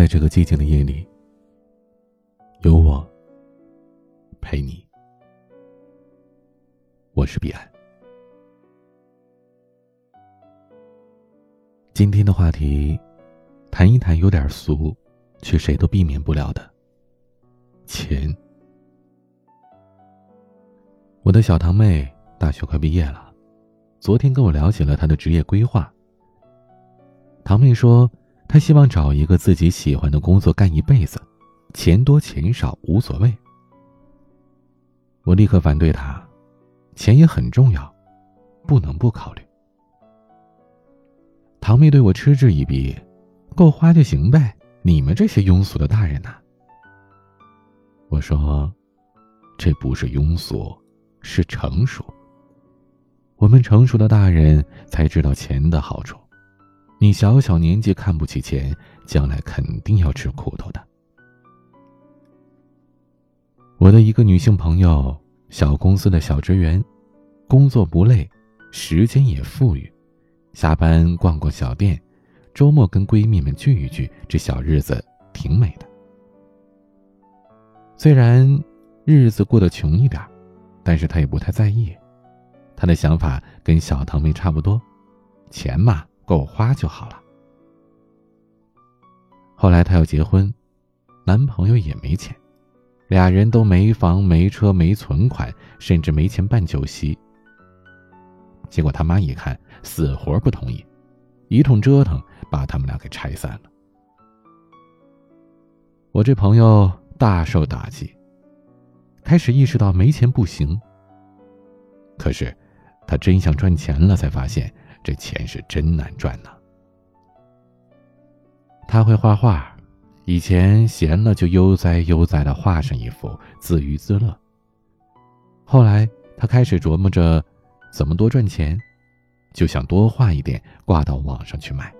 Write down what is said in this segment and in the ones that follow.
在这个寂静的夜里，有我陪你。我是彼岸。今天的话题，谈一谈有点俗，却谁都避免不了的钱。我的小堂妹大学快毕业了，昨天跟我聊起了她的职业规划。堂妹说。他希望找一个自己喜欢的工作干一辈子，钱多钱少无所谓。我立刻反对他，钱也很重要，不能不考虑。堂妹对我嗤之以鼻：“够花就行呗，你们这些庸俗的大人呐。”我说：“这不是庸俗，是成熟。我们成熟的大人才知道钱的好处。”你小小年纪看不起钱，将来肯定要吃苦头的。我的一个女性朋友，小公司的小职员，工作不累，时间也富裕，下班逛逛小店，周末跟闺蜜们聚一聚，这小日子挺美的。虽然日子过得穷一点，但是她也不太在意，她的想法跟小堂妹差不多，钱嘛。够花就好了。后来她要结婚，男朋友也没钱，俩人都没房没车没存款，甚至没钱办酒席。结果他妈一看，死活不同意，一通折腾把他们俩给拆散了。我这朋友大受打击，开始意识到没钱不行。可是，他真想赚钱了，才发现。这钱是真难赚呐。他会画画，以前闲了就悠哉悠哉的画上一幅，自娱自乐。后来他开始琢磨着怎么多赚钱，就想多画一点，挂到网上去卖。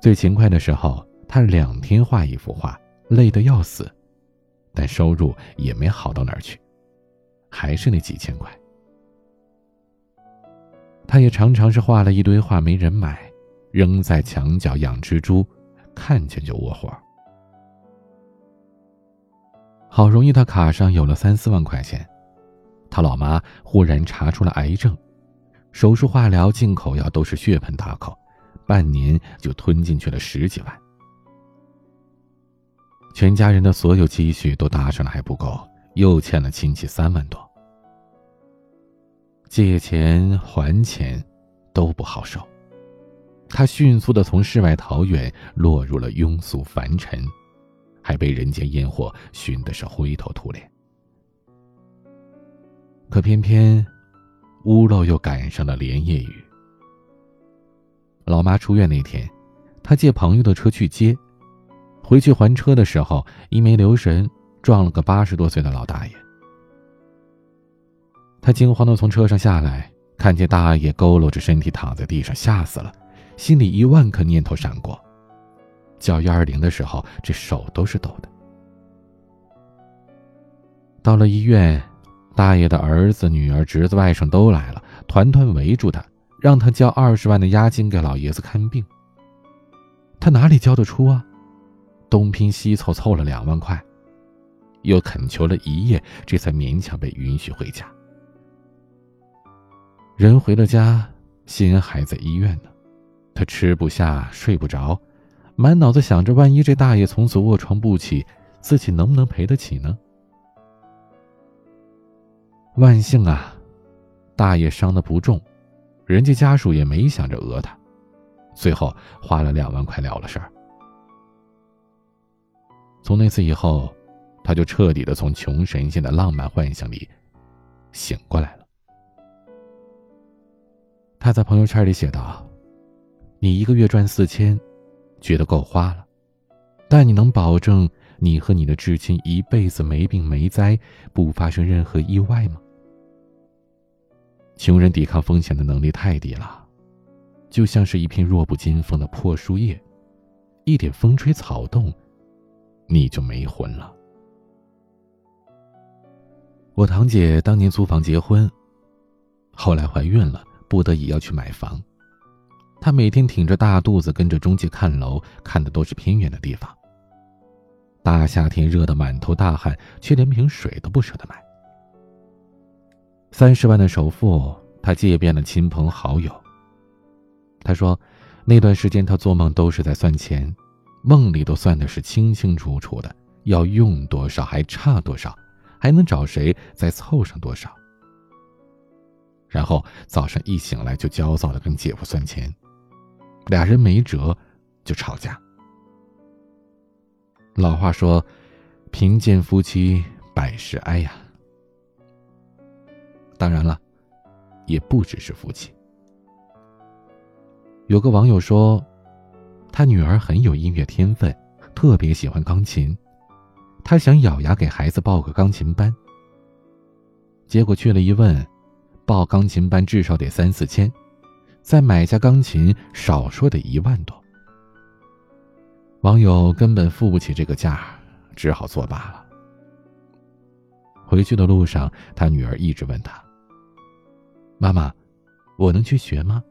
最勤快的时候，他两天画一幅画，累得要死，但收入也没好到哪儿去，还是那几千块。他也常常是画了一堆画没人买，扔在墙角养蜘蛛，看见就窝火。好容易他卡上有了三四万块钱，他老妈忽然查出了癌症，手术化疗进口药都是血盆大口，半年就吞进去了十几万，全家人的所有积蓄都搭上了还不够，又欠了亲戚三万多。借钱还钱，都不好受。他迅速的从世外桃源落入了庸俗凡尘，还被人间烟火熏的是灰头土脸。可偏偏，屋漏又赶上了连夜雨。老妈出院那天，他借朋友的车去接，回去还车的时候，一没留神撞了个八十多岁的老大爷。他惊慌的从车上下来，看见大爷佝偻着身体躺在地上，吓死了，心里一万个念头闪过。叫幺二零的时候，这手都是抖的。到了医院，大爷的儿子、女儿、侄子、外甥都来了，团团围住他，让他交二十万的押金给老爷子看病。他哪里交得出啊？东拼西凑凑了两万块，又恳求了一夜，这才勉强被允许回家。人回了家，心还在医院呢。他吃不下，睡不着，满脑子想着：万一这大爷从此卧床不起，自己能不能赔得起呢？万幸啊，大爷伤的不重，人家家属也没想着讹他，最后花了两万块了了事儿。从那次以后，他就彻底的从穷神仙的浪漫幻想里醒过来了。他在朋友圈里写道：“你一个月赚四千，觉得够花了，但你能保证你和你的至亲一辈子没病没灾，不发生任何意外吗？”穷人抵抗风险的能力太低了，就像是一片弱不禁风的破树叶，一点风吹草动，你就没魂了。我堂姐当年租房结婚，后来怀孕了。不得已要去买房，他每天挺着大肚子跟着中介看楼，看的都是偏远的地方。大夏天热得满头大汗，却连瓶水都不舍得买。三十万的首付，他借遍了亲朋好友。他说，那段时间他做梦都是在算钱，梦里都算的是清清楚楚的，要用多少，还差多少，还能找谁再凑上多少。然后早上一醒来就焦躁的跟姐夫算钱，俩人没辙，就吵架。老话说：“贫贱夫妻百事哀呀。”当然了，也不只是夫妻。有个网友说，他女儿很有音乐天分，特别喜欢钢琴，他想咬牙给孩子报个钢琴班。结果去了一问，报钢琴班至少得三四千，再买架钢琴少说得一万多。网友根本付不起这个价，只好作罢了。回去的路上，他女儿一直问他：“妈妈，我能去学吗？”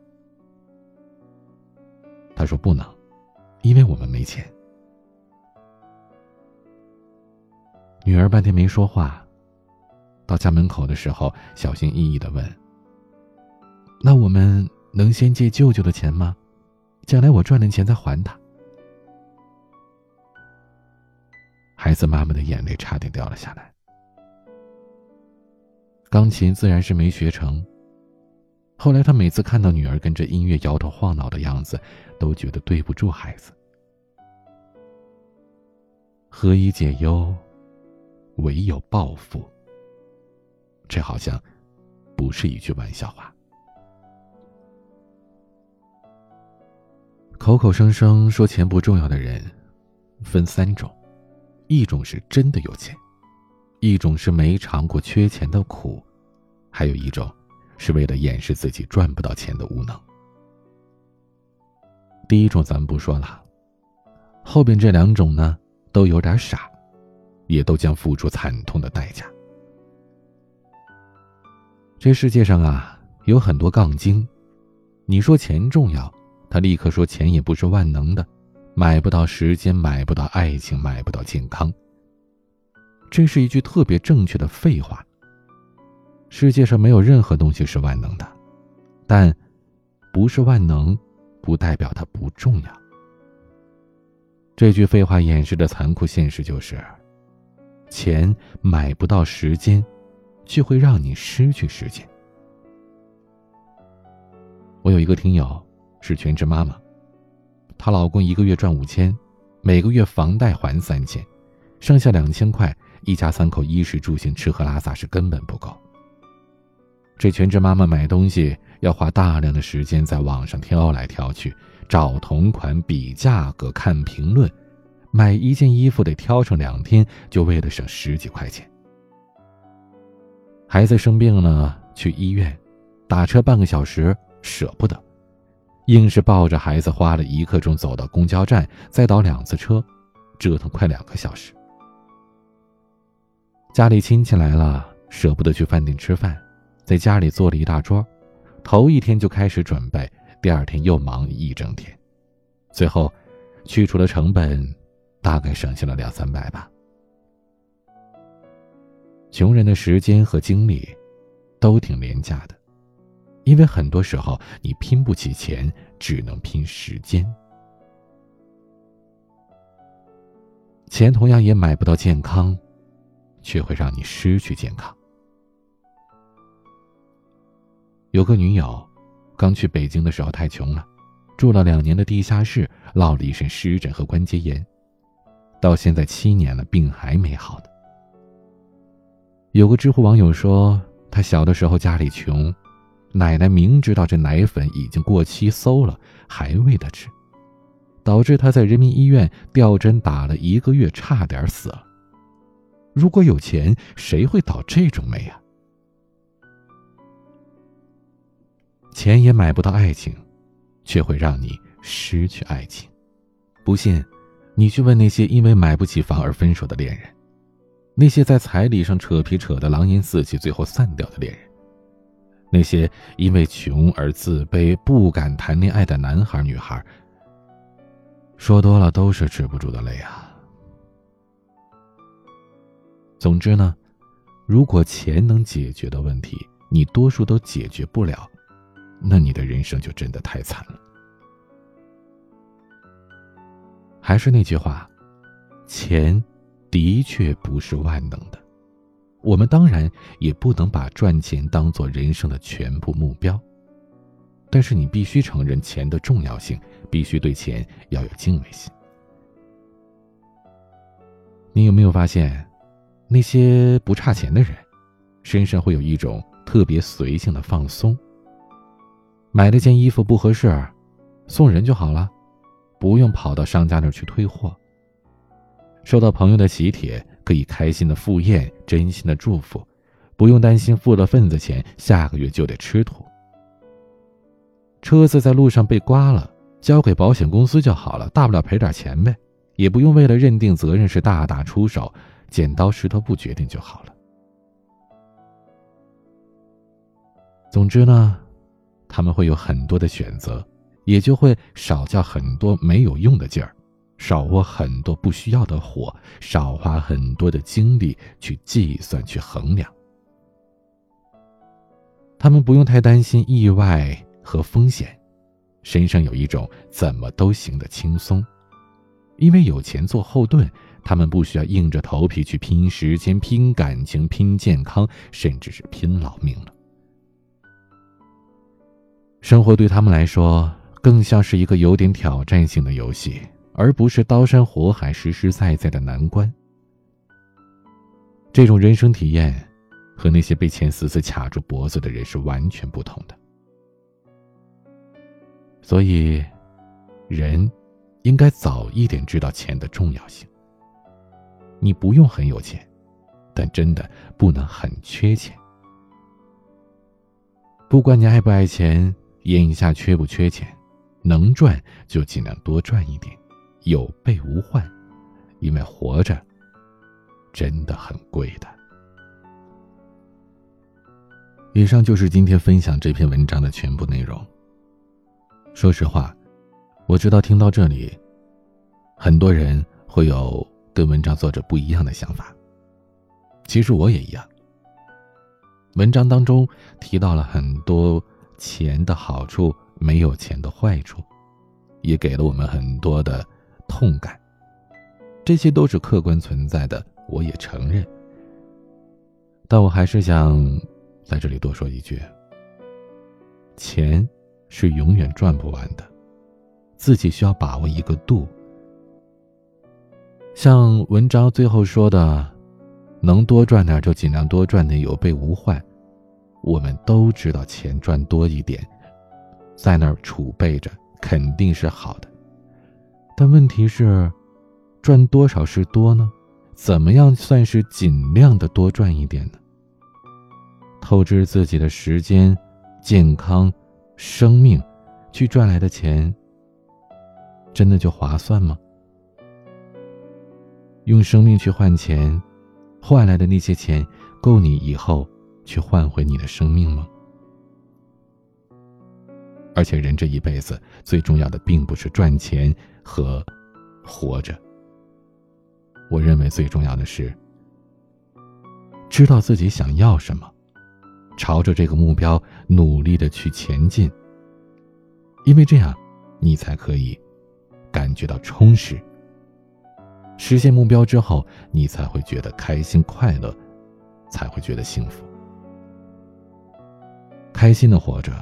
他说：“不能，因为我们没钱。”女儿半天没说话，到家门口的时候，小心翼翼的问：“那我们能先借舅舅的钱吗？将来我赚了钱再还他。”孩子妈妈的眼泪差点掉了下来。钢琴自然是没学成。后来他每次看到女儿跟着音乐摇头晃脑的样子，都觉得对不住孩子。何以解忧，唯有暴富。这好像不是一句玩笑话。口口声声说钱不重要的人，分三种。一种是真的有钱，一种是没尝过缺钱的苦，还有一种是为了掩饰自己赚不到钱的无能。第一种咱们不说了，后边这两种呢都有点傻，也都将付出惨痛的代价。这世界上啊有很多杠精，你说钱重要，他立刻说钱也不是万能的。买不到时间，买不到爱情，买不到健康。这是一句特别正确的废话。世界上没有任何东西是万能的，但不是万能，不代表它不重要。这句废话掩饰的残酷现实就是：钱买不到时间，却会让你失去时间。我有一个听友是全职妈妈。她老公一个月赚五千，每个月房贷还三千，剩下两千块，一家三口衣食住行、吃喝拉撒是根本不够。这全职妈妈买东西要花大量的时间在网上挑来挑去，找同款、比价格、看评论，买一件衣服得挑上两天，就为了省十几块钱。孩子生病了去医院，打车半个小时舍不得。硬是抱着孩子，花了一刻钟走到公交站，再倒两次车，折腾快两个小时。家里亲戚来了，舍不得去饭店吃饭，在家里做了一大桌，头一天就开始准备，第二天又忙一整天，最后去除了成本，大概省下了两三百吧。穷人的时间和精力，都挺廉价的。因为很多时候，你拼不起钱，只能拼时间。钱同样也买不到健康，却会让你失去健康。有个女友，刚去北京的时候太穷了，住了两年的地下室，落了一身湿疹和关节炎，到现在七年了，病还没好呢。有个知乎网友说，他小的时候家里穷。奶奶明知道这奶粉已经过期馊了，还喂他吃，导致他在人民医院吊针打了一个月，差点死了。如果有钱，谁会倒这种霉啊？钱也买不到爱情，却会让你失去爱情。不信，你去问那些因为买不起房而分手的恋人，那些在彩礼上扯皮扯得狼烟四起，最后散掉的恋人。那些因为穷而自卑、不敢谈恋爱的男孩女孩，说多了都是止不住的泪啊。总之呢，如果钱能解决的问题，你多数都解决不了，那你的人生就真的太惨了。还是那句话，钱的确不是万能的。我们当然也不能把赚钱当做人生的全部目标，但是你必须承认钱的重要性，必须对钱要有敬畏心。你有没有发现，那些不差钱的人，身上会有一种特别随性的放松？买了件衣服不合适，送人就好了，不用跑到商家那去退货。收到朋友的喜帖。可以开心的赴宴，真心的祝福，不用担心付了份子钱，下个月就得吃土。车子在路上被刮了，交给保险公司就好了，大不了赔点钱呗，也不用为了认定责任是大打出手，剪刀石头布决定就好了。总之呢，他们会有很多的选择，也就会少叫很多没有用的劲儿。少窝很多不需要的火，少花很多的精力去计算、去衡量。他们不用太担心意外和风险，身上有一种怎么都行的轻松，因为有钱做后盾，他们不需要硬着头皮去拼时间、拼感情、拼健康，甚至是拼老命了。生活对他们来说，更像是一个有点挑战性的游戏。而不是刀山火海、实实在在的难关。这种人生体验，和那些被钱死死卡住脖子的人是完全不同的。所以，人应该早一点知道钱的重要性。你不用很有钱，但真的不能很缺钱。不管你爱不爱钱，眼下缺不缺钱，能赚就尽量多赚一点。有备无患，因为活着真的很贵的。以上就是今天分享这篇文章的全部内容。说实话，我知道听到这里，很多人会有跟文章作者不一样的想法。其实我也一样。文章当中提到了很多钱的好处，没有钱的坏处，也给了我们很多的。痛感，这些都是客观存在的，我也承认。但我还是想在这里多说一句：钱是永远赚不完的，自己需要把握一个度。像文章最后说的，能多赚点就尽量多赚点，有备无患。我们都知道，钱赚多一点，在那儿储备着，肯定是好的。但问题是，赚多少是多呢？怎么样算是尽量的多赚一点呢？透支自己的时间、健康、生命，去赚来的钱，真的就划算吗？用生命去换钱，换来的那些钱，够你以后去换回你的生命吗？而且，人这一辈子最重要的，并不是赚钱。和活着，我认为最重要的是知道自己想要什么，朝着这个目标努力的去前进。因为这样，你才可以感觉到充实。实现目标之后，你才会觉得开心快乐，才会觉得幸福。开心的活着，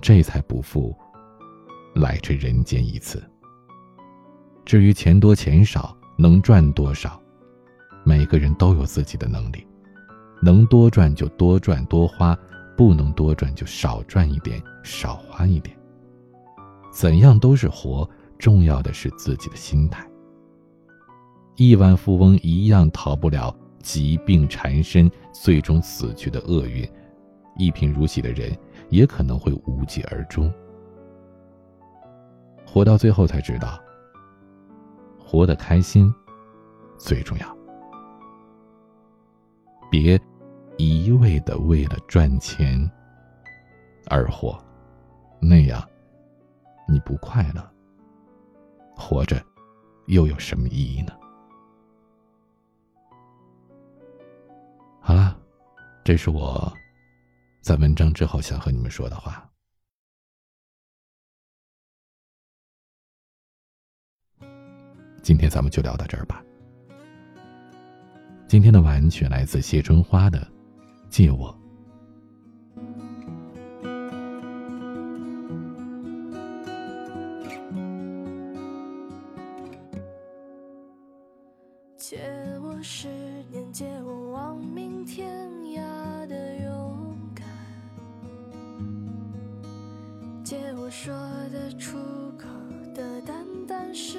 这才不负。来这人间一次。至于钱多钱少，能赚多少，每个人都有自己的能力，能多赚就多赚多花，不能多赚就少赚一点少花一点。怎样都是活，重要的是自己的心态。亿万富翁一样逃不了疾病缠身，最终死去的厄运；一贫如洗的人也可能会无疾而终。活到最后才知道，活得开心最重要。别一味的为了赚钱而活，那样你不快乐，活着又有什么意义呢？好了，这是我在文章之后想和你们说的话。今天咱们就聊到这儿吧。今天的晚曲来自谢春花的《借我》。借我十年，借我亡命天涯的勇敢，借我说得出口的淡淡誓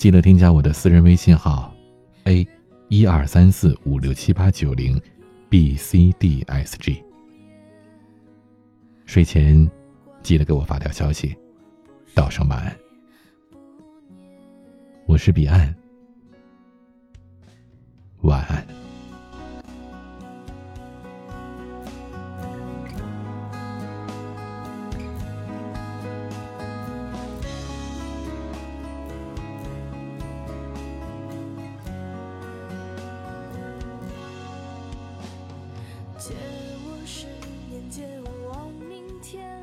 记得添加我的私人微信号：a 一二三四五六七八九零 b c d s g。睡前记得给我发条消息，道声晚安。我是彼岸，晚安。是眼界望，明天。